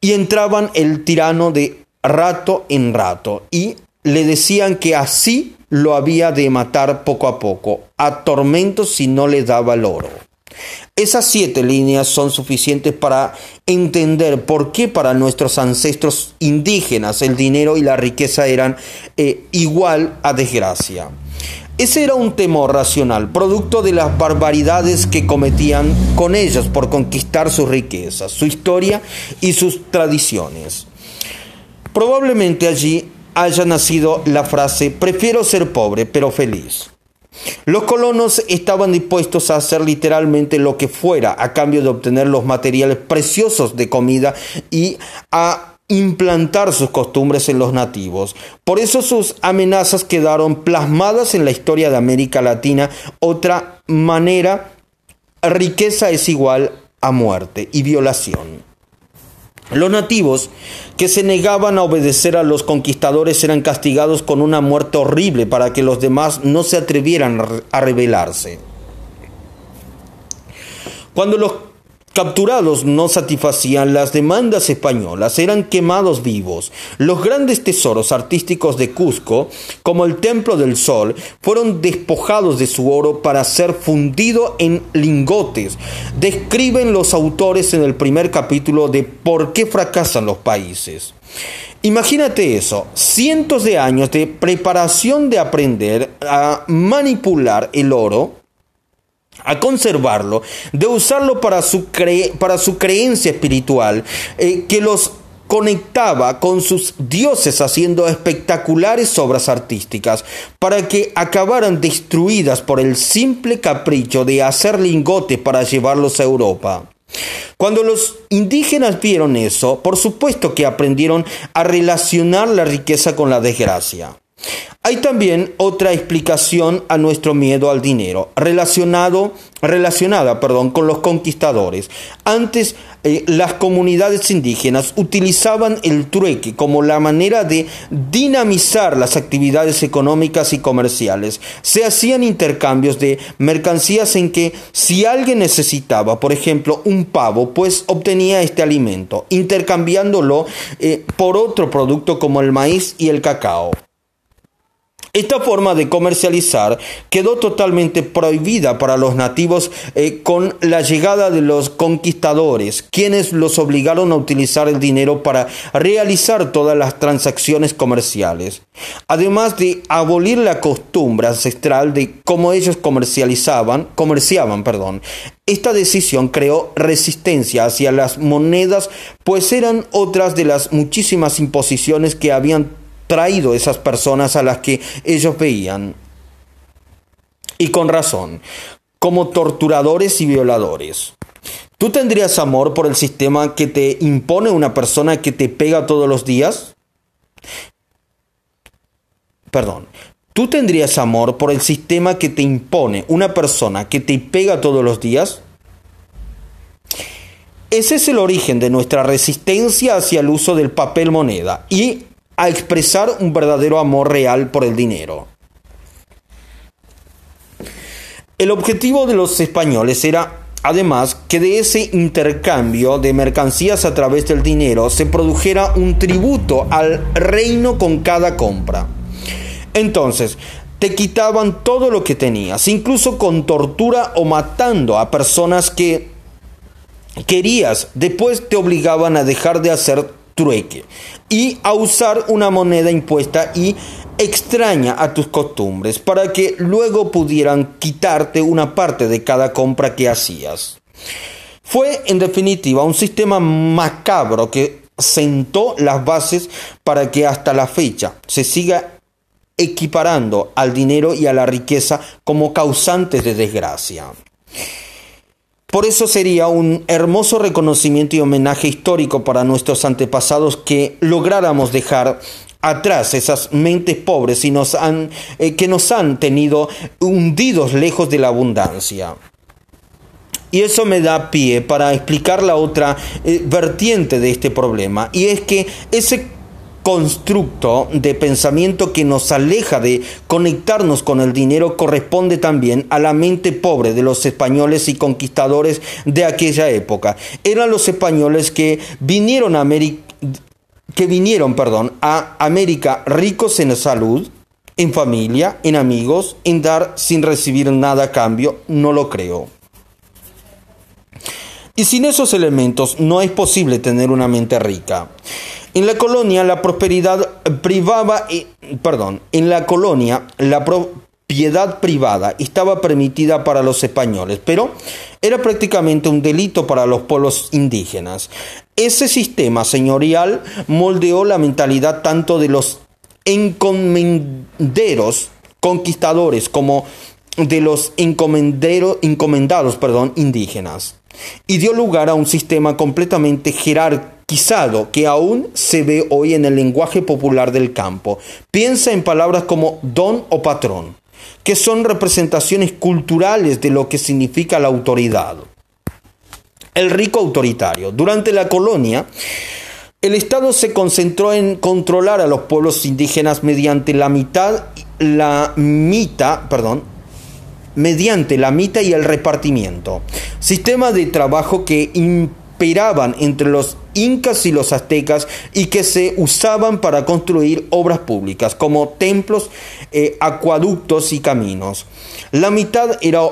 Y entraban el tirano de rato en rato y le decían que así lo había de matar poco a poco, a tormentos si no le daba el oro. Esas siete líneas son suficientes para entender por qué para nuestros ancestros indígenas el dinero y la riqueza eran eh, igual a desgracia. Ese era un temor racional, producto de las barbaridades que cometían con ellos por conquistar sus riquezas, su historia y sus tradiciones. Probablemente allí haya nacido la frase prefiero ser pobre pero feliz. Los colonos estaban dispuestos a hacer literalmente lo que fuera a cambio de obtener los materiales preciosos de comida y a implantar sus costumbres en los nativos. Por eso sus amenazas quedaron plasmadas en la historia de América Latina. Otra manera, riqueza es igual a muerte y violación. Los nativos que se negaban a obedecer a los conquistadores eran castigados con una muerte horrible para que los demás no se atrevieran a rebelarse. Cuando los capturados no satisfacían las demandas españolas, eran quemados vivos. Los grandes tesoros artísticos de Cusco, como el Templo del Sol, fueron despojados de su oro para ser fundido en lingotes. Describen los autores en el primer capítulo de ¿Por qué fracasan los países? Imagínate eso, cientos de años de preparación de aprender a manipular el oro a conservarlo, de usarlo para su, para su creencia espiritual, eh, que los conectaba con sus dioses haciendo espectaculares obras artísticas, para que acabaran destruidas por el simple capricho de hacer lingotes para llevarlos a Europa. Cuando los indígenas vieron eso, por supuesto que aprendieron a relacionar la riqueza con la desgracia. Hay también otra explicación a nuestro miedo al dinero, relacionado, relacionada perdón, con los conquistadores. Antes eh, las comunidades indígenas utilizaban el trueque como la manera de dinamizar las actividades económicas y comerciales. Se hacían intercambios de mercancías en que si alguien necesitaba, por ejemplo, un pavo, pues obtenía este alimento, intercambiándolo eh, por otro producto como el maíz y el cacao. Esta forma de comercializar quedó totalmente prohibida para los nativos eh, con la llegada de los conquistadores, quienes los obligaron a utilizar el dinero para realizar todas las transacciones comerciales. Además de abolir la costumbre ancestral de cómo ellos comercializaban, comerciaban, perdón. Esta decisión creó resistencia hacia las monedas, pues eran otras de las muchísimas imposiciones que habían traído esas personas a las que ellos veían. Y con razón, como torturadores y violadores. ¿Tú tendrías amor por el sistema que te impone una persona que te pega todos los días? Perdón. ¿Tú tendrías amor por el sistema que te impone una persona que te pega todos los días? Ese es el origen de nuestra resistencia hacia el uso del papel moneda y a expresar un verdadero amor real por el dinero. El objetivo de los españoles era, además, que de ese intercambio de mercancías a través del dinero se produjera un tributo al reino con cada compra. Entonces, te quitaban todo lo que tenías, incluso con tortura o matando a personas que querías. Después te obligaban a dejar de hacer trueque y a usar una moneda impuesta y extraña a tus costumbres para que luego pudieran quitarte una parte de cada compra que hacías. Fue en definitiva un sistema macabro que sentó las bases para que hasta la fecha se siga equiparando al dinero y a la riqueza como causantes de desgracia. Por eso sería un hermoso reconocimiento y homenaje histórico para nuestros antepasados que lográramos dejar atrás esas mentes pobres y nos han, eh, que nos han tenido hundidos lejos de la abundancia. Y eso me da pie para explicar la otra eh, vertiente de este problema, y es que ese constructo de pensamiento que nos aleja de conectarnos con el dinero corresponde también a la mente pobre de los españoles y conquistadores de aquella época. Eran los españoles que vinieron a América que vinieron, perdón, a América ricos en salud, en familia, en amigos, en dar sin recibir nada a cambio, no lo creo. Y sin esos elementos no es posible tener una mente rica. En la colonia la prosperidad privaba, perdón, en la colonia la propiedad privada estaba permitida para los españoles, pero era prácticamente un delito para los pueblos indígenas. Ese sistema señorial moldeó la mentalidad tanto de los encomenderos conquistadores como de los encomendados perdón, indígenas y dio lugar a un sistema completamente jerarquizado que aún se ve hoy en el lenguaje popular del campo. Piensa en palabras como don o patrón, que son representaciones culturales de lo que significa la autoridad. El rico autoritario. Durante la colonia, el Estado se concentró en controlar a los pueblos indígenas mediante la mitad, la mitad, perdón, mediante la mitad y el repartimiento. Sistema de trabajo que imperaban entre los incas y los aztecas y que se usaban para construir obras públicas como templos, eh, acueductos y caminos. La mitad era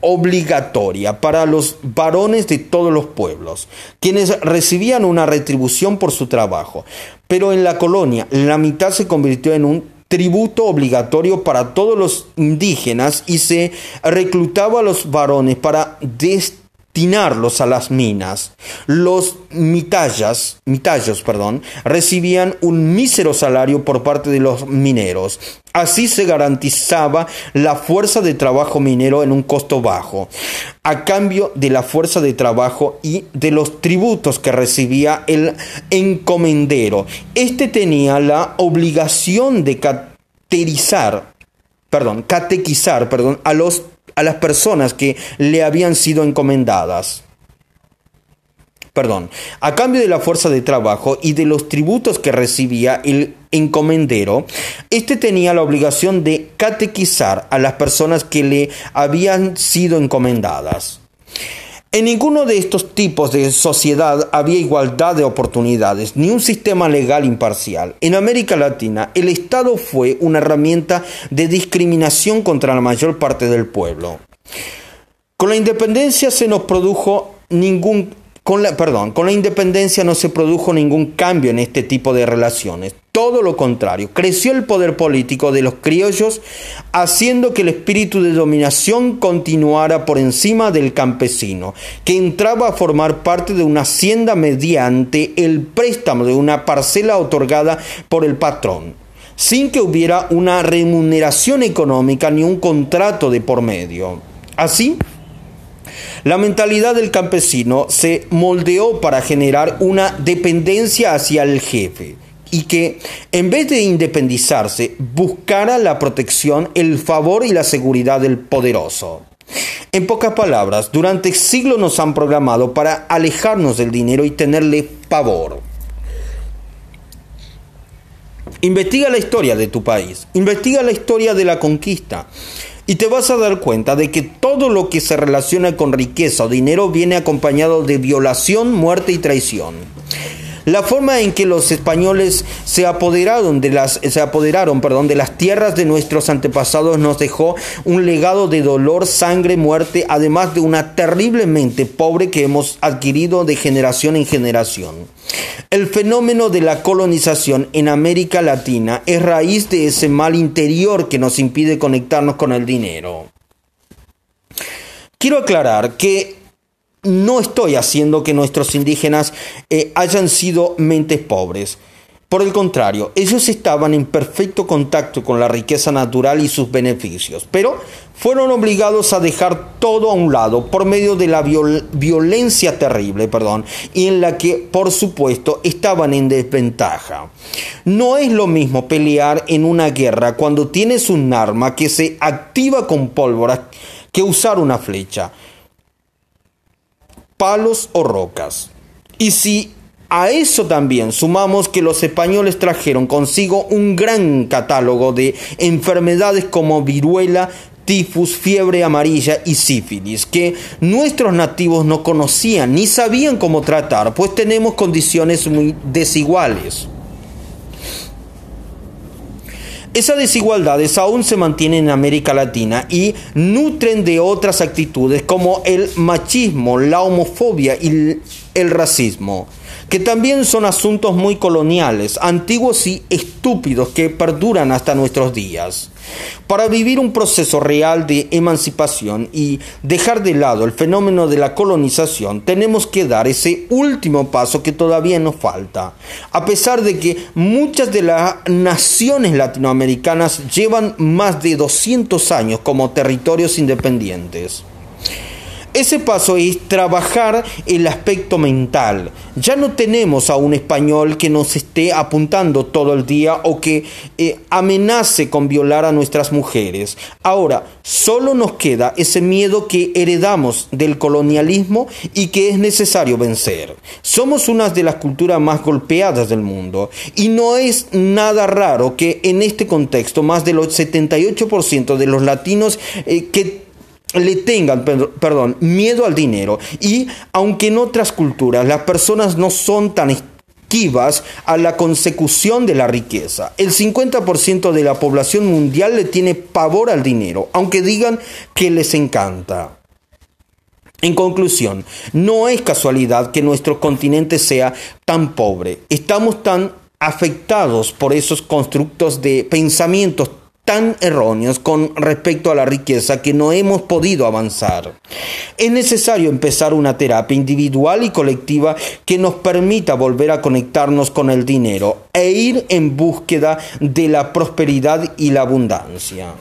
obligatoria para los varones de todos los pueblos, quienes recibían una retribución por su trabajo. Pero en la colonia la mitad se convirtió en un tributo obligatorio para todos los indígenas y se reclutaba a los varones para a las minas. Los mitallas, mitallos perdón, recibían un mísero salario por parte de los mineros. Así se garantizaba la fuerza de trabajo minero en un costo bajo, a cambio de la fuerza de trabajo y de los tributos que recibía el encomendero. Este tenía la obligación de caterizar, perdón, catequizar, perdón, a los a las personas que le habían sido encomendadas perdón, a cambio de la fuerza de trabajo y de los tributos que recibía el encomendero, este tenía la obligación de catequizar a las personas que le habían sido encomendadas. En ninguno de estos tipos de sociedad había igualdad de oportunidades, ni un sistema legal imparcial. En América Latina, el Estado fue una herramienta de discriminación contra la mayor parte del pueblo. Con la independencia se nos produjo ningún con la, perdón, con la independencia no se produjo ningún cambio en este tipo de relaciones. Todo lo contrario, creció el poder político de los criollos, haciendo que el espíritu de dominación continuara por encima del campesino, que entraba a formar parte de una hacienda mediante el préstamo de una parcela otorgada por el patrón, sin que hubiera una remuneración económica ni un contrato de por medio. Así, la mentalidad del campesino se moldeó para generar una dependencia hacia el jefe y que, en vez de independizarse, buscara la protección, el favor y la seguridad del poderoso. En pocas palabras, durante siglos nos han programado para alejarnos del dinero y tenerle pavor. Investiga la historia de tu país, investiga la historia de la conquista, y te vas a dar cuenta de que todo lo que se relaciona con riqueza o dinero viene acompañado de violación, muerte y traición. La forma en que los españoles se apoderaron de las, se apoderaron, perdón, de las tierras de nuestros antepasados nos dejó un legado de dolor, sangre, muerte, además de una terriblemente pobre que hemos adquirido de generación en generación. El fenómeno de la colonización en América Latina es raíz de ese mal interior que nos impide conectarnos con el dinero. Quiero aclarar que no estoy haciendo que nuestros indígenas eh, hayan sido mentes pobres. Por el contrario, ellos estaban en perfecto contacto con la riqueza natural y sus beneficios, pero fueron obligados a dejar todo a un lado por medio de la violencia terrible, perdón, y en la que, por supuesto, estaban en desventaja. No es lo mismo pelear en una guerra cuando tienes un arma que se activa con pólvora que usar una flecha palos o rocas. Y si a eso también sumamos que los españoles trajeron consigo un gran catálogo de enfermedades como viruela, tifus, fiebre amarilla y sífilis, que nuestros nativos no conocían ni sabían cómo tratar, pues tenemos condiciones muy desiguales. Esas desigualdades aún se mantienen en América Latina y nutren de otras actitudes como el machismo, la homofobia y el racismo que también son asuntos muy coloniales, antiguos y estúpidos que perduran hasta nuestros días. Para vivir un proceso real de emancipación y dejar de lado el fenómeno de la colonización, tenemos que dar ese último paso que todavía nos falta. A pesar de que muchas de las naciones latinoamericanas llevan más de 200 años como territorios independientes. Ese paso es trabajar el aspecto mental. Ya no tenemos a un español que nos esté apuntando todo el día o que eh, amenace con violar a nuestras mujeres. Ahora, solo nos queda ese miedo que heredamos del colonialismo y que es necesario vencer. Somos una de las culturas más golpeadas del mundo y no es nada raro que en este contexto más del 78% de los latinos eh, que le tengan, perdón, miedo al dinero. Y aunque en otras culturas las personas no son tan esquivas a la consecución de la riqueza, el 50% de la población mundial le tiene pavor al dinero, aunque digan que les encanta. En conclusión, no es casualidad que nuestro continente sea tan pobre. Estamos tan afectados por esos constructos de pensamientos tan erróneos con respecto a la riqueza que no hemos podido avanzar. Es necesario empezar una terapia individual y colectiva que nos permita volver a conectarnos con el dinero e ir en búsqueda de la prosperidad y la abundancia.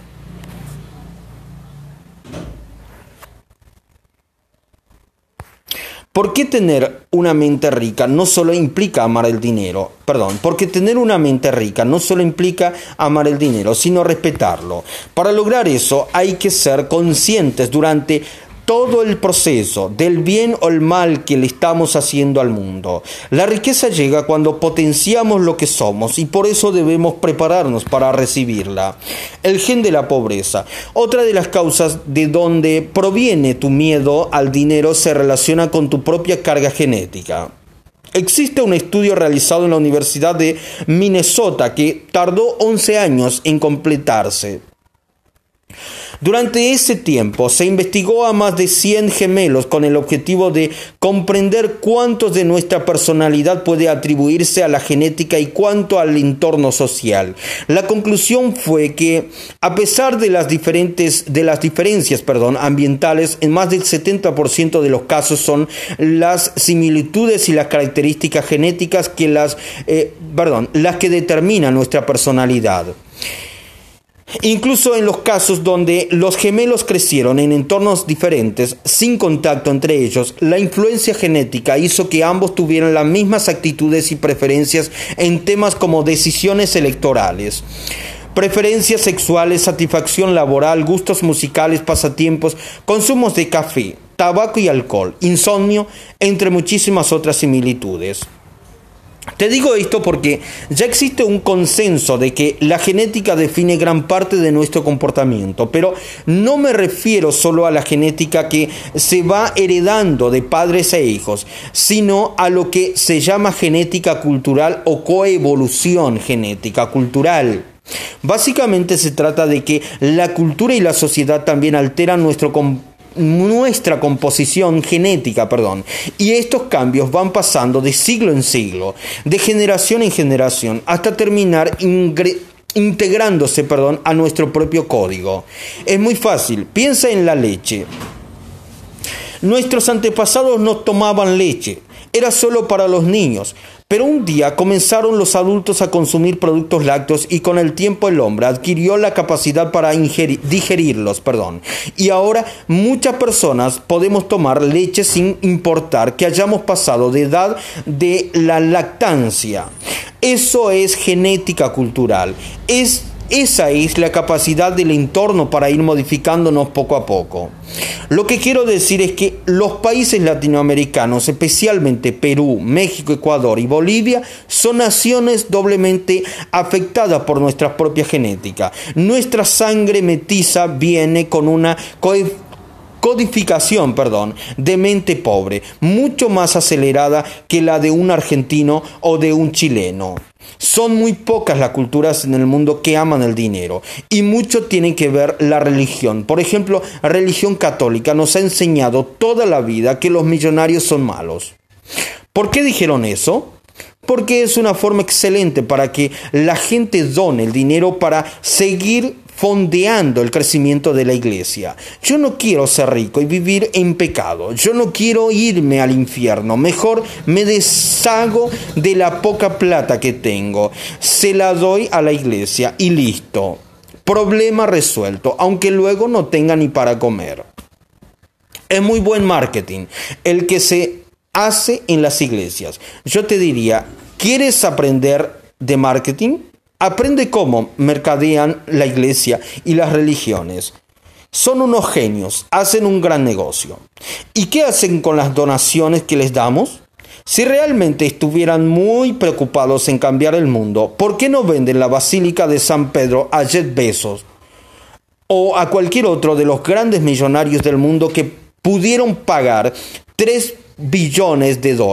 ¿Por qué tener una mente rica no solo implica amar el dinero? Perdón, porque tener una mente rica no solo implica amar el dinero, sino respetarlo. Para lograr eso hay que ser conscientes durante todo el proceso del bien o el mal que le estamos haciendo al mundo. La riqueza llega cuando potenciamos lo que somos y por eso debemos prepararnos para recibirla. El gen de la pobreza. Otra de las causas de donde proviene tu miedo al dinero se relaciona con tu propia carga genética. Existe un estudio realizado en la Universidad de Minnesota que tardó 11 años en completarse. Durante ese tiempo se investigó a más de 100 gemelos con el objetivo de comprender cuántos de nuestra personalidad puede atribuirse a la genética y cuánto al entorno social. La conclusión fue que a pesar de las diferentes de las diferencias, perdón, ambientales, en más del 70% de los casos son las similitudes y las características genéticas que las eh, perdón, las que determinan nuestra personalidad. Incluso en los casos donde los gemelos crecieron en entornos diferentes, sin contacto entre ellos, la influencia genética hizo que ambos tuvieran las mismas actitudes y preferencias en temas como decisiones electorales. Preferencias sexuales, satisfacción laboral, gustos musicales, pasatiempos, consumos de café, tabaco y alcohol, insomnio, entre muchísimas otras similitudes. Te digo esto porque ya existe un consenso de que la genética define gran parte de nuestro comportamiento, pero no me refiero solo a la genética que se va heredando de padres e hijos, sino a lo que se llama genética cultural o coevolución genética cultural. Básicamente se trata de que la cultura y la sociedad también alteran nuestro comportamiento nuestra composición genética, perdón. Y estos cambios van pasando de siglo en siglo, de generación en generación, hasta terminar integrándose, perdón, a nuestro propio código. Es muy fácil, piensa en la leche. Nuestros antepasados no tomaban leche, era solo para los niños. Pero un día comenzaron los adultos a consumir productos lácteos y con el tiempo el hombre adquirió la capacidad para digerirlos, perdón. Y ahora muchas personas podemos tomar leche sin importar que hayamos pasado de edad de la lactancia. Eso es genética cultural. Es esa es la capacidad del entorno para ir modificándonos poco a poco. Lo que quiero decir es que los países latinoamericanos, especialmente Perú, México, Ecuador y Bolivia, son naciones doblemente afectadas por nuestra propia genética. Nuestra sangre metiza viene con una codificación, perdón, de mente pobre, mucho más acelerada que la de un argentino o de un chileno. Son muy pocas las culturas en el mundo que aman el dinero y mucho tiene que ver la religión. Por ejemplo, la religión católica nos ha enseñado toda la vida que los millonarios son malos. ¿Por qué dijeron eso? Porque es una forma excelente para que la gente done el dinero para seguir fondeando el crecimiento de la iglesia. Yo no quiero ser rico y vivir en pecado. Yo no quiero irme al infierno. Mejor me deshago de la poca plata que tengo. Se la doy a la iglesia y listo. Problema resuelto, aunque luego no tenga ni para comer. Es muy buen marketing el que se hace en las iglesias. Yo te diría, ¿quieres aprender de marketing? Aprende cómo mercadean la iglesia y las religiones. Son unos genios, hacen un gran negocio. ¿Y qué hacen con las donaciones que les damos? Si realmente estuvieran muy preocupados en cambiar el mundo, ¿por qué no venden la Basílica de San Pedro a Jet Bezos o a cualquier otro de los grandes millonarios del mundo que pudieron pagar 3 billones de dólares?